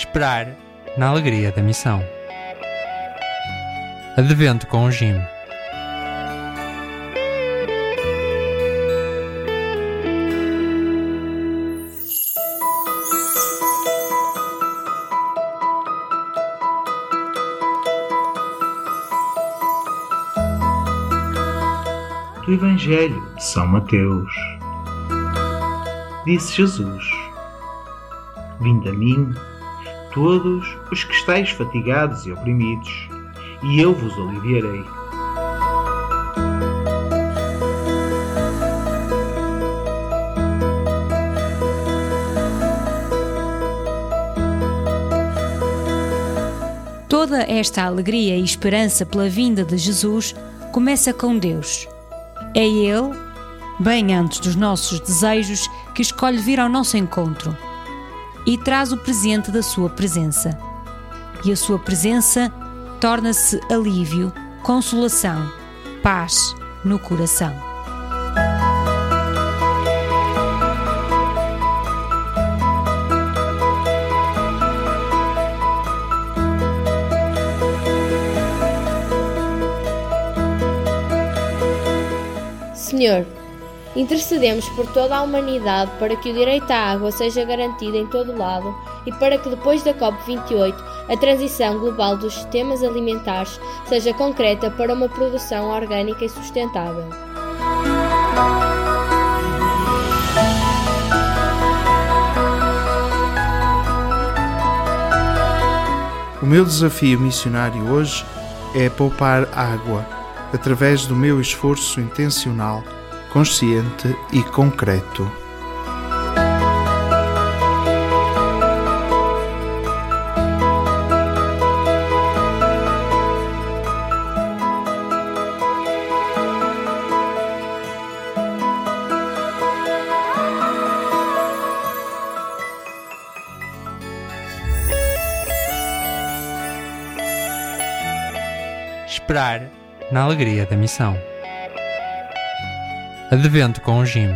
Esperar na alegria da missão. Advento com o Jim. do Evangelho de São Mateus. Disse Jesus: Vinde a mim, todos os que estáis fatigados e oprimidos, e eu vos aliviarei. Toda esta alegria e esperança pela vinda de Jesus começa com Deus. É Ele, bem antes dos nossos desejos, que escolhe vir ao nosso encontro e traz o presente da Sua presença. E a Sua presença torna-se alívio, consolação, paz no coração. Senhor, intercedemos por toda a humanidade para que o direito à água seja garantido em todo lado e para que depois da COP28 a transição global dos sistemas alimentares seja concreta para uma produção orgânica e sustentável. O meu desafio missionário hoje é poupar água através do meu esforço intencional, consciente e concreto. Esperar na alegria da missão. Advento com o Jim.